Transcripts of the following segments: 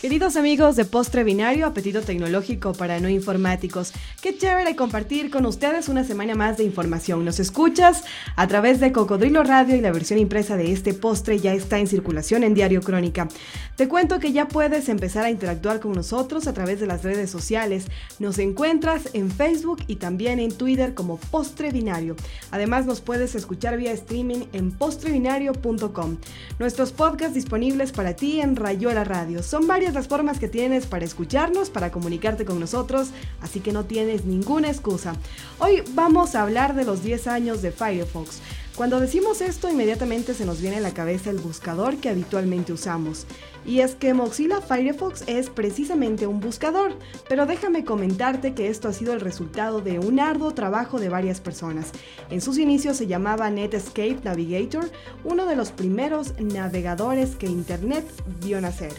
Queridos amigos de Postre Binario, apetito tecnológico para no informáticos, qué chévere compartir con ustedes una semana más de información. Nos escuchas a través de Cocodrilo Radio y la versión impresa de este postre ya está en circulación en Diario Crónica. Te cuento que ya puedes empezar a interactuar con nosotros a través de las redes sociales. Nos encuentras en Facebook y también en Twitter como Postre Binario. Además nos puedes escuchar vía streaming en postrebinario.com. Nuestros podcasts disponibles para ti en Rayuela Radio. Son varios las formas que tienes para escucharnos, para comunicarte con nosotros, así que no tienes ninguna excusa. Hoy vamos a hablar de los 10 años de Firefox. Cuando decimos esto, inmediatamente se nos viene a la cabeza el buscador que habitualmente usamos. Y es que Mozilla Firefox es precisamente un buscador, pero déjame comentarte que esto ha sido el resultado de un arduo trabajo de varias personas. En sus inicios se llamaba Netscape Navigator, uno de los primeros navegadores que Internet vio nacer.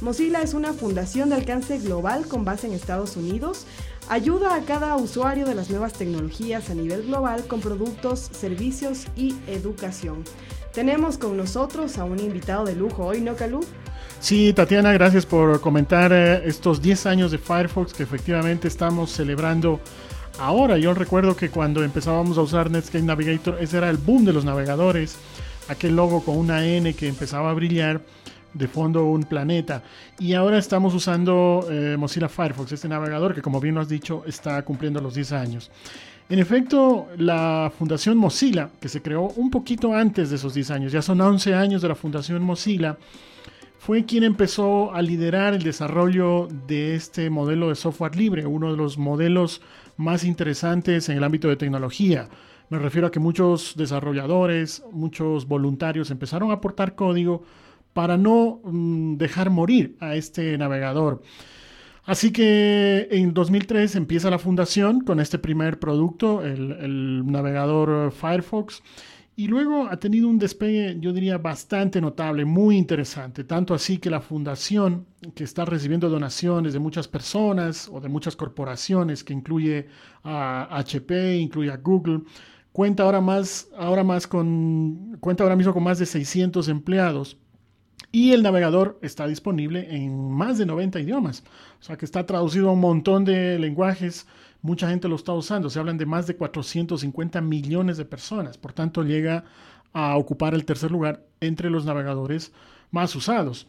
Mozilla es una fundación de alcance global con base en Estados Unidos. Ayuda a cada usuario de las nuevas tecnologías a nivel global con productos, servicios y educación. Tenemos con nosotros a un invitado de lujo hoy, ¿no, Calú? Sí, Tatiana, gracias por comentar eh, estos 10 años de Firefox que efectivamente estamos celebrando ahora. Yo recuerdo que cuando empezábamos a usar Netscape Navigator, ese era el boom de los navegadores, aquel logo con una N que empezaba a brillar de fondo un planeta. Y ahora estamos usando eh, Mozilla Firefox, este navegador que como bien lo has dicho está cumpliendo los 10 años. En efecto, la Fundación Mozilla, que se creó un poquito antes de esos 10 años, ya son 11 años de la Fundación Mozilla, fue quien empezó a liderar el desarrollo de este modelo de software libre, uno de los modelos más interesantes en el ámbito de tecnología. Me refiero a que muchos desarrolladores, muchos voluntarios empezaron a aportar código para no mm, dejar morir a este navegador. Así que en 2003 empieza la fundación con este primer producto, el, navegador Firefox, y luego ha tenido un despegue, yo diría, bastante notable, muy interesante, tanto así que la fundación, que está recibiendo donaciones de muchas personas o de muchas corporaciones, que incluye a HP, incluye a Google, cuenta ahora más, ahora más con, cuenta ahora mismo con más de 600 empleados y el navegador está disponible en más de 90 idiomas. O sea que está traducido a un montón de lenguajes. Mucha gente lo está usando. Se hablan de más de 450 millones de personas. Por tanto, llega a ocupar el tercer lugar entre los navegadores más usados.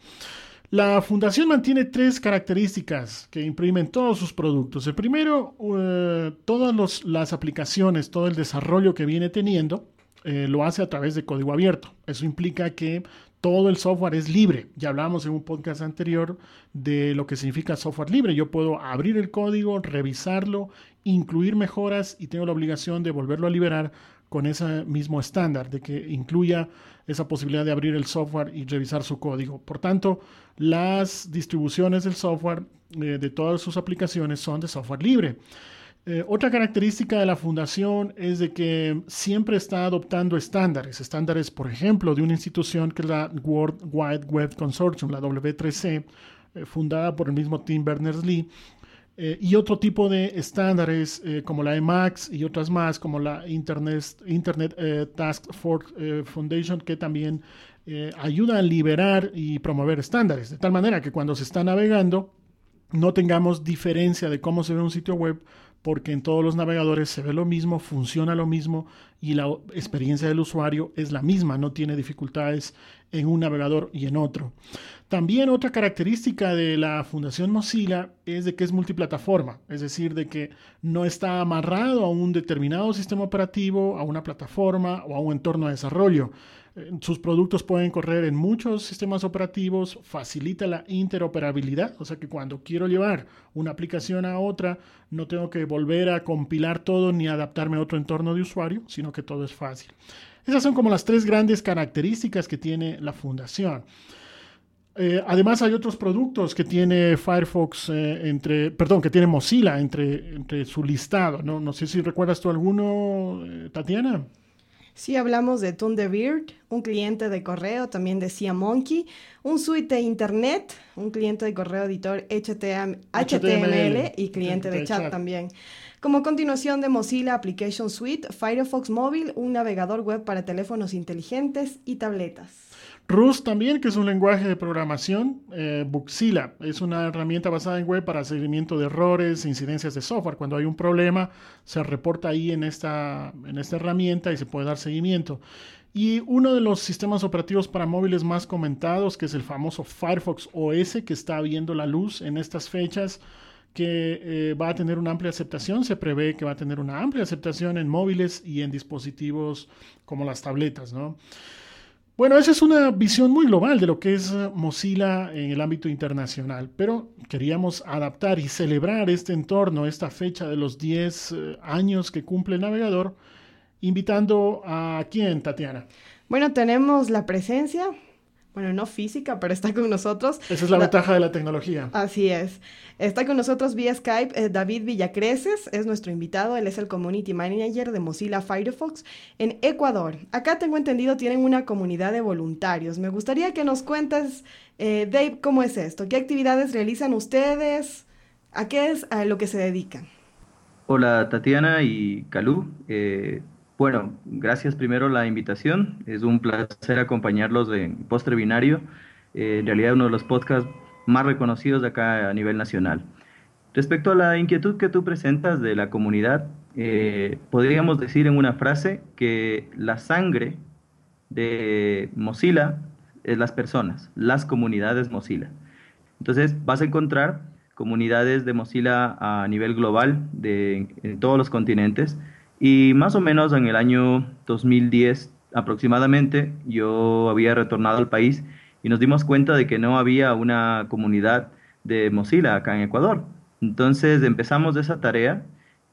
La fundación mantiene tres características que imprimen todos sus productos. El primero, eh, todas las aplicaciones, todo el desarrollo que viene teniendo, eh, lo hace a través de código abierto. Eso implica que todo el software es libre. Ya hablamos en un podcast anterior de lo que significa software libre. Yo puedo abrir el código, revisarlo, incluir mejoras y tengo la obligación de volverlo a liberar con ese mismo estándar, de que incluya esa posibilidad de abrir el software y revisar su código. Por tanto, las distribuciones del software eh, de todas sus aplicaciones son de software libre. Eh, otra característica de la fundación es de que siempre está adoptando estándares, estándares, por ejemplo, de una institución que es la World Wide Web Consortium, la W3C, eh, fundada por el mismo Tim Berners-Lee, eh, y otro tipo de estándares como la EMAX y otras más, como la Internet, Internet Task Force Foundation, que también ayuda a liberar y promover estándares, de tal manera que cuando se está navegando, no tengamos diferencia de cómo se ve un sitio web porque en todos los navegadores se ve lo mismo, funciona lo mismo y la experiencia del usuario es la misma, no tiene dificultades en un navegador y en otro. También otra característica de la Fundación Mozilla es de que es multiplataforma, es decir, de que no está amarrado a un determinado sistema operativo, a una plataforma o a un entorno de desarrollo. Eh, sus productos pueden correr en muchos sistemas operativos, facilita la interoperabilidad, o sea que cuando quiero llevar una aplicación a otra, no tengo que volver a compilar todo ni adaptarme a otro entorno de usuario, sino que todo es fácil. Esas son como las tres grandes características que tiene la fundación. Eh, además hay otros productos que tiene Firefox eh, entre, perdón, que tiene Mozilla entre, entre su listado. ¿no? no sé si recuerdas tú alguno, Tatiana. Sí, hablamos de Thunderbird, un cliente de correo, también decía Monkey, un suite de internet, un cliente de correo editor HTML, y cliente de chat también. como continuación de Mozilla Application Suite, Firefox Móvil, un navegador web para teléfonos inteligentes y tabletas. Rust también, que es un lenguaje de programación. Eh, Buxila es una herramienta basada en web para seguimiento de errores, incidencias de software. Cuando hay un problema, se reporta ahí en esta, en esta herramienta y se puede dar seguimiento. Y uno de los sistemas operativos para móviles más comentados, que es el famoso Firefox OS, que está viendo la luz en estas fechas, que eh, va a tener una amplia aceptación. Se prevé que va a tener una amplia aceptación en móviles y en dispositivos como las tabletas, ¿no? Bueno, esa es una visión muy global de lo que es eh, Mozilla en el ámbito internacional, pero queríamos adaptar y celebrar este entorno, esta fecha de los 10 eh, años que cumple el navegador, invitando a quién, Tatiana. Bueno, tenemos la presencia bueno, no física, pero está con nosotros. Esa es la, ventaja de la tecnología. Así es. Está con nosotros vía Skype eh, David Villacreces, es nuestro invitado, él es el Community Manager de Mozilla Firefox en Ecuador. Acá tengo entendido tienen una comunidad de voluntarios. Me gustaría que nos cuentes, eh, Dave, cómo es esto, qué actividades realizan ustedes, a qué es a lo que se dedican. Hola Tatiana y Calú. Eh, bueno, gracias primero la invitación. Es un placer acompañarlos en Postre Binario, eh, en realidad uno de los podcasts más reconocidos de acá a nivel nacional. Respecto a la inquietud que tú presentas de la comunidad, eh, podríamos decir en una frase que la sangre de Mozilla es las personas, las comunidades Mozilla. Entonces vas a encontrar comunidades de Mozilla a nivel global de, en todos los continentes y más o menos en el año 2010 aproximadamente yo había retornado al país y nos dimos cuenta de que no había una comunidad de Mozilla acá en Ecuador. Entonces empezamos esa tarea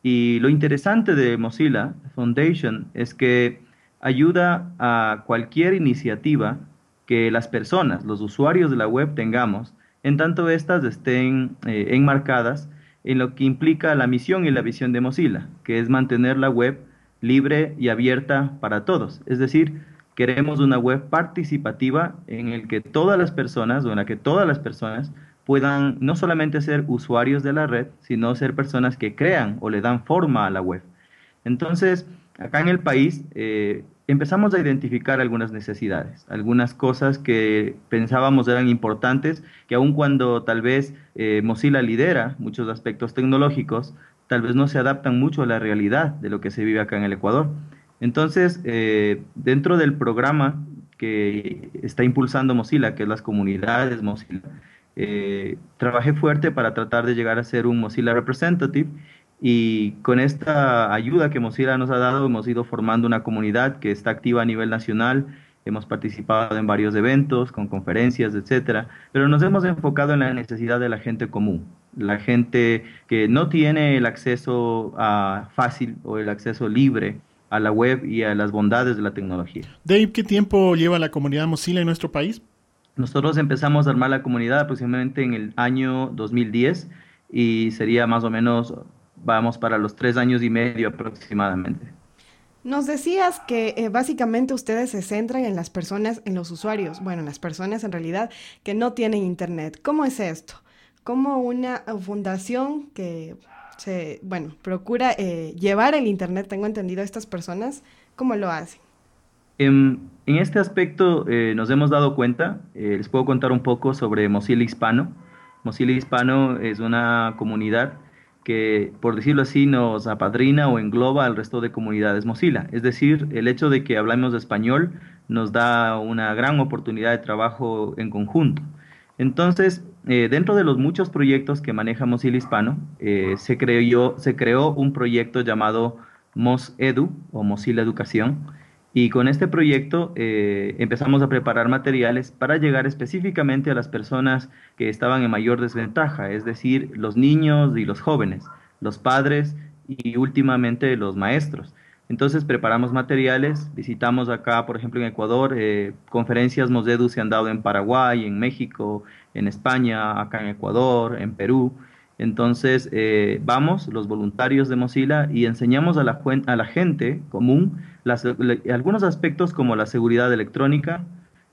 y lo interesante de Mozilla Foundation es que ayuda a cualquier iniciativa que las personas, los usuarios de la web tengamos, en tanto estas estén eh, enmarcadas en lo que implica la misión y la visión de Mozilla, que es mantener la web libre y abierta para todos. Es decir, queremos una web participativa en el que todas las personas o en la que todas las personas puedan no solamente ser usuarios de la red, sino ser personas que crean o le dan forma a la web. Entonces, acá en el país eh, empezamos a identificar algunas necesidades, algunas cosas que pensábamos eran importantes, que aun cuando tal vez eh, Mozilla lidera muchos aspectos tecnológicos, tal vez no se adaptan mucho a la realidad de lo que se vive acá en el Ecuador. Entonces, eh, dentro del programa que está impulsando Mozilla, que es las comunidades Mozilla, eh, trabajé fuerte para tratar de llegar a ser un Mozilla Representative y con esta ayuda que Mozilla nos ha dado, hemos ido formando una comunidad que está activa a nivel nacional. Hemos participado en varios eventos, con conferencias, etcétera, pero nos hemos enfocado en la necesidad de la gente común, la gente que no tiene el acceso a fácil o el acceso libre a la web y a las bondades de la tecnología. Dave, ¿qué tiempo lleva la comunidad Mozilla en nuestro país? Nosotros empezamos a armar la comunidad aproximadamente en el año 2010 y sería más o menos vamos para los tres años y medio aproximadamente. Nos decías que eh, básicamente ustedes se centran en las personas, en los usuarios, bueno, en las personas en realidad que no tienen internet. ¿Cómo es esto? ¿Cómo una fundación que se, bueno, procura eh, llevar el internet, tengo entendido, a estas personas, cómo lo hace? En, este aspecto eh, nos hemos dado cuenta, les puedo contar un poco sobre Mozilla Hispano. Mozilla Hispano es una comunidad que, por decirlo así, nos apadrina o engloba al resto de comunidades Mozilla. Es decir, el hecho de que hablamos español nos da una gran oportunidad de trabajo en conjunto. Entonces, eh, dentro de los muchos proyectos que maneja Mozilla Hispano, eh, se, creó, se creó un proyecto llamado MozEdu o Mozilla Educación, y con este proyecto eh, empezamos a preparar materiales para llegar específicamente a las personas que estaban en mayor desventaja, es decir, los niños y los jóvenes, los padres y últimamente los maestros. Entonces preparamos materiales, visitamos acá, por ejemplo, en Ecuador, eh, conferencias Mosedu se han dado en Paraguay, en México, en España, acá en Ecuador, en Perú. Entonces eh, vamos, los voluntarios de Mozilla, y enseñamos a la, gente común algunos aspectos como la seguridad electrónica,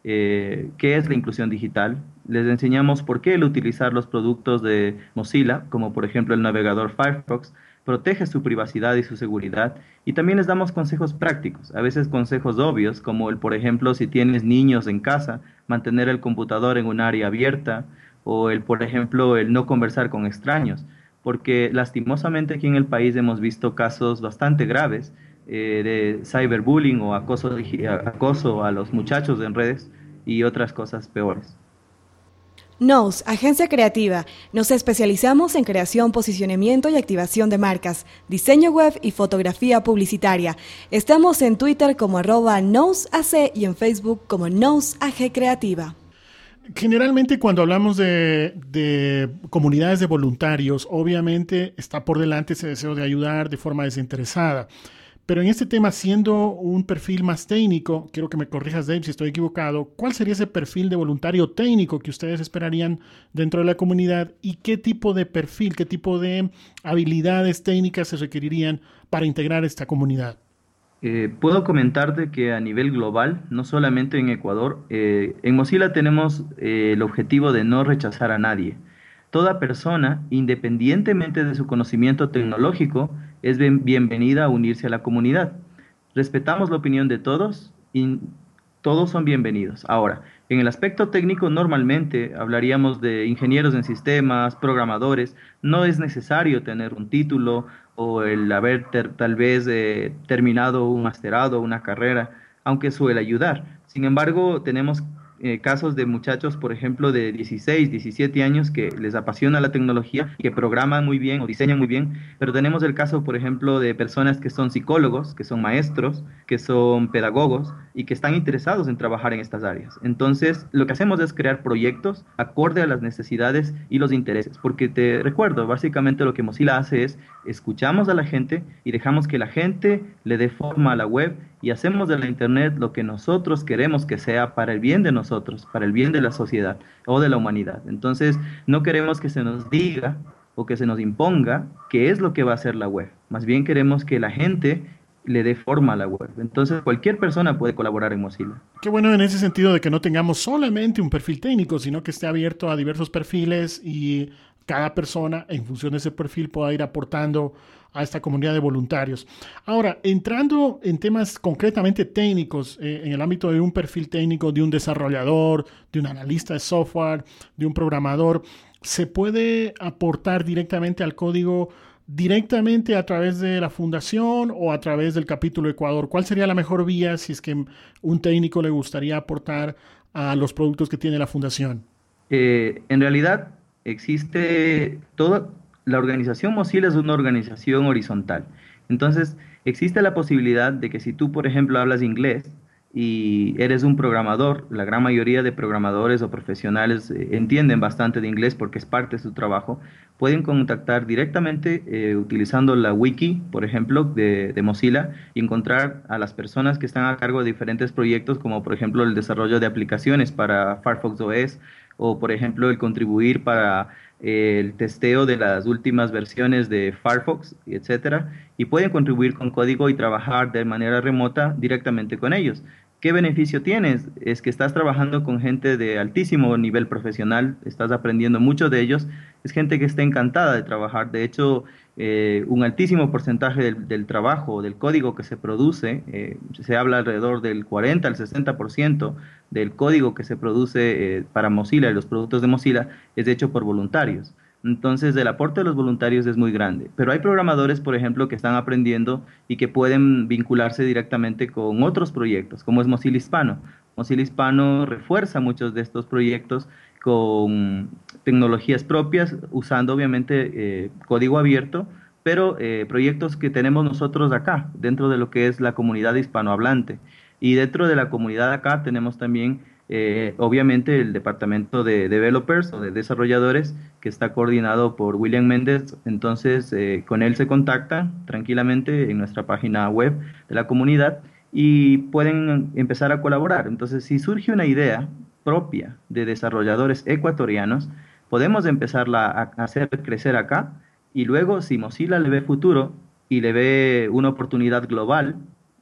eh, qué es la inclusión digital. Les enseñamos por qué el utilizar los productos de Mozilla, como por ejemplo el navegador Firefox, protege su privacidad y su seguridad y también les damos consejos prácticos, a veces consejos obvios, como el, por ejemplo, si tienes niños en casa, mantener el computador en un área abierta o el, por ejemplo, el no conversar con extraños, porque lastimosamente aquí en el país hemos visto casos bastante graves eh, de cyberbullying o acoso, acoso a los muchachos en redes y otras cosas peores. Nos, agencia creativa, nos especializamos en creación, posicionamiento y activación de marcas, diseño web y fotografía publicitaria. Estamos en Twitter como arroba NosAC y en Facebook como NosAG Creativa. Generalmente cuando hablamos de, de, comunidades de voluntarios, obviamente está por delante ese deseo de ayudar de forma desinteresada. Pero en este tema, siendo un perfil más técnico, quiero que me corrijas, Dave, si estoy equivocado, ¿cuál sería ese perfil de voluntario técnico que ustedes esperarían dentro de la comunidad y qué tipo de perfil, qué tipo de habilidades técnicas se requerirían para integrar esta comunidad? Eh, puedo comentarte que a nivel global, no solamente en Ecuador, eh, en Mozilla tenemos eh, el objetivo de no rechazar a nadie. Toda persona, independientemente de su conocimiento tecnológico, es bienvenida a unirse a la comunidad. Respetamos la opinión de todos y todos son bienvenidos. Ahora, en el aspecto técnico normalmente hablaríamos de ingenieros en sistemas, programadores. No es necesario tener un título o el haber tal vez eh, terminado un masterado, una carrera, aunque suele ayudar. Sin embargo, tenemos eh, casos de muchachos, por ejemplo, de 16, 17 años que les apasiona la tecnología, que programan muy bien o diseñan muy bien, pero tenemos el caso, por ejemplo, de personas que son psicólogos, que son maestros, que son pedagogos y que están interesados en trabajar en estas áreas. Entonces, lo que hacemos es crear proyectos acorde a las necesidades y los intereses, porque te recuerdo, básicamente lo que Mozilla hace es escuchamos a la gente y dejamos que la gente le dé forma a la web y hacemos de la Internet lo que nosotros queremos que sea para el bien de nosotros, para el bien de la sociedad o de la humanidad. Entonces, no queremos que se nos diga o que se nos imponga qué es lo que va a hacer la web. Más bien queremos que la gente le dé forma a la web. Entonces, cualquier persona puede colaborar en Mozilla. Qué bueno en ese sentido de que no tengamos solamente un perfil técnico, sino que esté abierto a diversos perfiles y cada persona, en función de ese perfil, pueda ir aportando a esta comunidad de voluntarios. Ahora, entrando en temas concretamente técnicos, eh, en el ámbito de un perfil técnico de un desarrollador, de un analista de software, de un programador, ¿se puede aportar directamente al código directamente a través de la fundación o a través del capítulo Ecuador? ¿Cuál sería la mejor vía si es que un técnico le gustaría aportar a los productos que tiene la fundación? Eh, en realidad existe toda la organización Mozilla es una organización horizontal. Entonces, existe la posibilidad de que si tú, por ejemplo, hablas inglés y eres un programador, la gran mayoría de programadores o profesionales eh, entienden bastante de inglés porque es parte de su trabajo, pueden contactar directamente eh, utilizando la wiki, por ejemplo, de, de, Mozilla y encontrar a las personas que están a cargo de diferentes proyectos, como por ejemplo el desarrollo de aplicaciones para Firefox OS o por ejemplo el contribuir para el testeo de las últimas versiones de Firefox, etcétera, y pueden contribuir con código y trabajar de manera remota directamente con ellos. ¿Qué beneficio tienes? Es que estás trabajando con gente de altísimo nivel profesional, estás aprendiendo mucho de ellos, es gente que está encantada de trabajar. De hecho, eh, un altísimo porcentaje del, trabajo, del código que se produce, eh, se habla alrededor del 40 al 60% del código que se produce eh, para Mozilla y los productos de Mozilla es hecho por voluntarios. Entonces, el aporte de los voluntarios es muy grande. Pero hay programadores, por ejemplo, que están aprendiendo y que pueden vincularse directamente con otros proyectos, como es Mozilla Hispano. Mozilla Hispano refuerza muchos de estos proyectos con tecnologías propias, usando obviamente eh, código abierto, pero eh, proyectos que tenemos nosotros acá, dentro de lo que es la comunidad hispanohablante. Y dentro de la comunidad acá tenemos también eh, obviamente el departamento de developers o de desarrolladores que está coordinado por William Méndez, entonces con él se contacta tranquilamente en nuestra página web de la comunidad y pueden empezar a colaborar. Entonces, si surge una idea propia de desarrolladores ecuatorianos, podemos empezarla a hacer crecer acá y luego si Mozilla le ve futuro y le ve una oportunidad global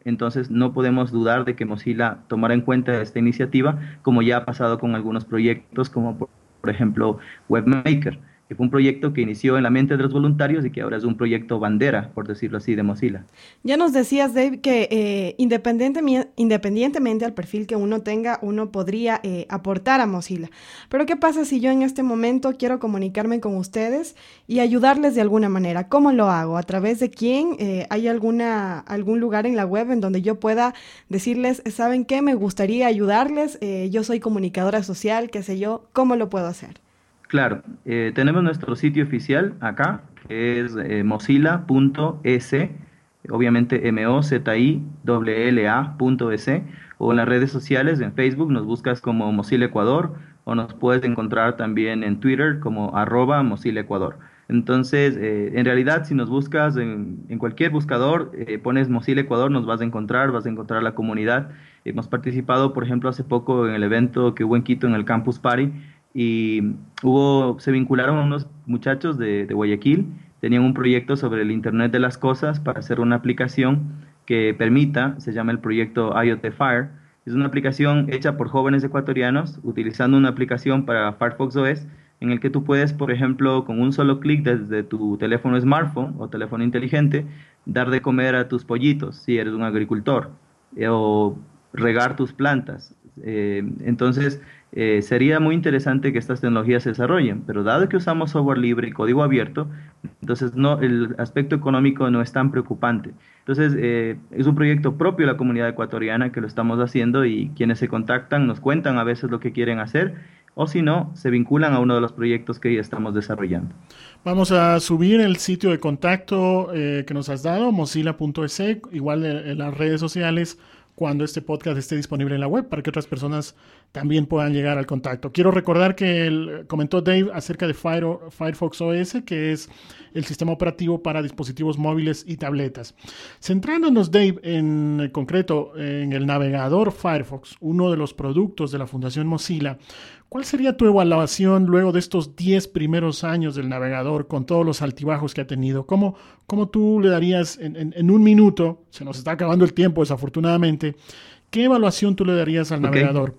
entonces no podemos dudar de que Mozilla tomará en cuenta esta iniciativa, como ya ha pasado con algunos proyectos, como por, ejemplo WebMaker, que fue un proyecto que inició en la mente de los voluntarios y que ahora es un proyecto bandera, por decirlo así, de Mozilla. Ya nos decías, Dave, que eh, independientemente, independientemente al perfil que uno tenga, uno podría eh, aportar a Mozilla. Pero ¿qué pasa si yo en este momento quiero comunicarme con ustedes y ayudarles de alguna manera? ¿Cómo lo hago? ¿A través de quién? Eh, ¿Hay alguna, algún lugar en la web en donde yo pueda decirles, ¿saben qué? Me gustaría ayudarles. yo soy comunicadora social, qué sé yo. ¿Cómo lo puedo hacer? Claro, eh, tenemos nuestro sitio oficial acá, que es eh, mozilla.es, obviamente m o z i l a.es, o en las redes sociales, en Facebook nos buscas como Mozilla Ecuador, o nos puedes encontrar también en Twitter como arroba Mozilla Ecuador. Entonces, eh, en realidad, si nos buscas en, cualquier buscador, pones Mozilla Ecuador, nos vas a encontrar, vas a encontrar la comunidad. Hemos participado, por ejemplo, hace poco en el evento que hubo en Quito, en el Campus Party, y hubo, se vincularon unos muchachos de, Guayaquil, tenían un proyecto sobre el Internet de las Cosas para hacer una aplicación que permita, se llama el proyecto IoT Fire, es una aplicación hecha por jóvenes ecuatorianos utilizando una aplicación para Firefox OS en el que tú puedes, por ejemplo, con un solo clic desde tu teléfono smartphone o teléfono inteligente, dar de comer a tus pollitos si eres un agricultor eh, o regar tus plantas. Eh, entonces, eh, sería muy interesante que estas tecnologías se desarrollen, pero dado que usamos software libre y código abierto, entonces no, el aspecto económico no es tan preocupante. Entonces, eh, es un proyecto propio de la comunidad ecuatoriana que lo estamos haciendo y quienes se contactan nos cuentan a veces lo que quieren hacer o si no, se vinculan a uno de los proyectos que ya estamos desarrollando. Vamos a subir el sitio de contacto que nos has dado, mozilla.es, igual en las redes sociales cuando este podcast esté disponible en la web para que otras personas también puedan llegar al contacto. Quiero recordar que comentó Dave acerca de Firefox OS, que es el sistema operativo para dispositivos móviles y tabletas. Centrándonos, Dave, en concreto en el navegador Firefox, uno de los productos de la Fundación Mozilla, ¿cuál sería tu evaluación luego de estos 10 primeros años del navegador con todos los altibajos que ha tenido? ¿Cómo, cómo tú le darías en, un minuto, se nos está acabando el tiempo desafortunadamente, qué evaluación tú le darías al navegador?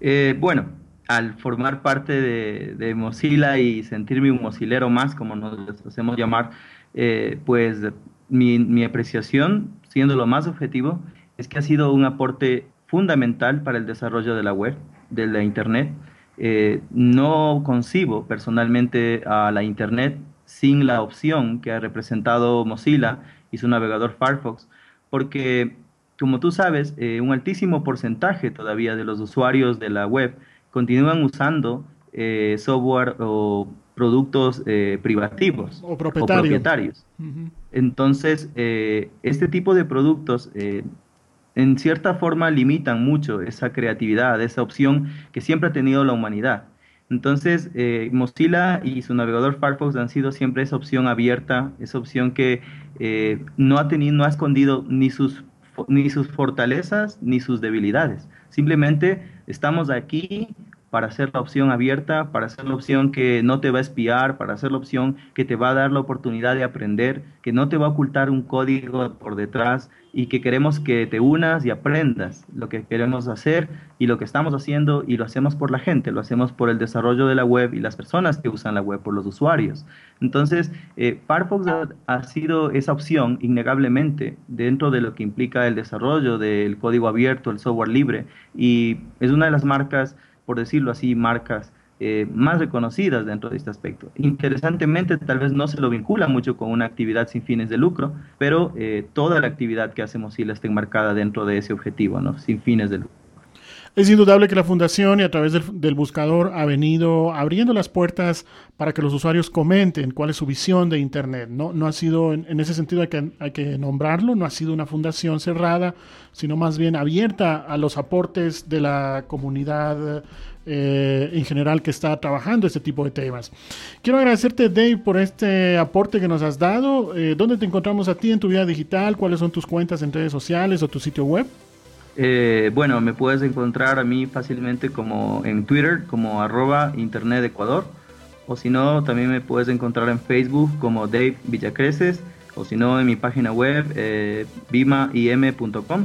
Eh, bueno, al formar parte de, Mozilla y sentirme un mozilero más, como nos hacemos llamar, eh, pues mi, apreciación, siendo lo más objetivo, es que ha sido un aporte fundamental para el desarrollo de la web, de la Internet. Eh, no concibo personalmente a la Internet sin la opción que ha representado Mozilla y su navegador Firefox, porque como tú sabes, eh, un altísimo porcentaje todavía de los usuarios de la web continúan usando eh, software o productos eh, privativos o, propietarios. Entonces, este tipo de productos en cierta forma limitan mucho esa creatividad, esa opción que siempre ha tenido la humanidad. Entonces, Mozilla y su navegador Firefox han sido siempre esa opción abierta, esa opción que no ha tenido, no ha escondido ni sus ni sus fortalezas ni sus debilidades. Simplemente estamos aquí para ser la opción abierta, para ser la opción que no te va a espiar, para ser la opción que te va a dar la oportunidad de aprender, que no te va a ocultar un código por detrás y que queremos que te unas y aprendas lo que queremos hacer y lo que estamos haciendo y lo hacemos por la gente, lo hacemos por el desarrollo de la web y las personas que usan la web, por los usuarios. Entonces, eh, Firefox ha, sido esa opción innegablemente dentro de lo que implica el desarrollo del código abierto, el software libre y es una de las marcas por decirlo así, marcas eh, más reconocidas dentro de este aspecto. Interesantemente, tal vez no se lo vincula mucho con una actividad sin fines de lucro, pero eh, toda la actividad que hace Mozilla está enmarcada dentro de ese objetivo, ¿no? sin fines de lucro. Es indudable que la fundación y a través del, buscador ha venido abriendo las puertas para que los usuarios comenten cuál es su visión de Internet. No, no ha sido, en, ese sentido hay que, hay que nombrarlo, no ha sido una fundación cerrada, sino más bien abierta a los aportes de la comunidad eh, en general que está trabajando este tipo de temas. Quiero agradecerte, Dave, por este aporte que nos has dado. Eh, ¿Dónde te encontramos a ti en tu vida digital? ¿Cuáles son tus cuentas en redes sociales o tu sitio web? Eh, bueno, me puedes encontrar a mí fácilmente como en Twitter, como arroba Internet Ecuador, o si no, también me puedes encontrar en Facebook como Dave Villacreces, o si no, en mi página web, eh, bimaim.com.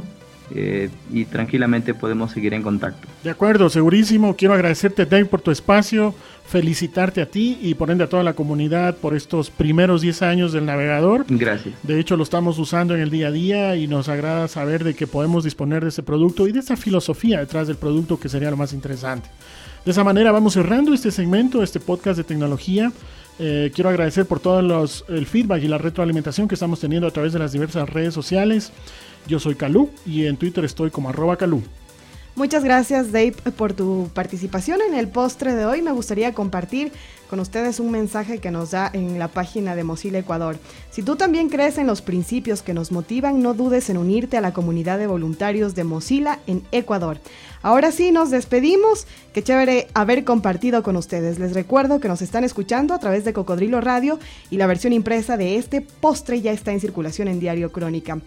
eh, y tranquilamente podemos seguir en contacto. De acuerdo, segurísimo. Quiero agradecerte, Dave, por tu espacio, felicitarte a ti y por ende a toda la comunidad por estos primeros 10 años del navegador. Gracias. De hecho, lo estamos usando en el día a día y nos agrada saber de que podemos disponer de ese producto y de esa filosofía detrás del producto que sería lo más interesante. De esa manera vamos cerrando este segmento, este podcast de tecnología. Eh, quiero agradecer por todo los, el feedback y la retroalimentación que estamos teniendo a través de las diversas redes sociales. Yo soy Calú y en Twitter estoy como arroba Calú. Muchas gracias Dave por tu participación en el postre de hoy. Me gustaría compartir con ustedes un mensaje que nos da en la página de Mozilla Ecuador. Si tú también crees en los principios que nos motivan, no dudes en unirte a la comunidad de voluntarios de Mozilla en Ecuador. Ahora sí, nos despedimos. Qué chévere haber compartido con ustedes. Les recuerdo que nos están escuchando a través de Cocodrilo Radio y la versión impresa de este postre ya está en circulación en Diario Crónica.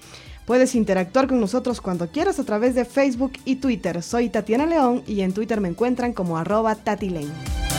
Puedes interactuar con nosotros cuando quieras a través de Facebook y Twitter. Soy Tatiana León y en Twitter me encuentran como arroba tatilane.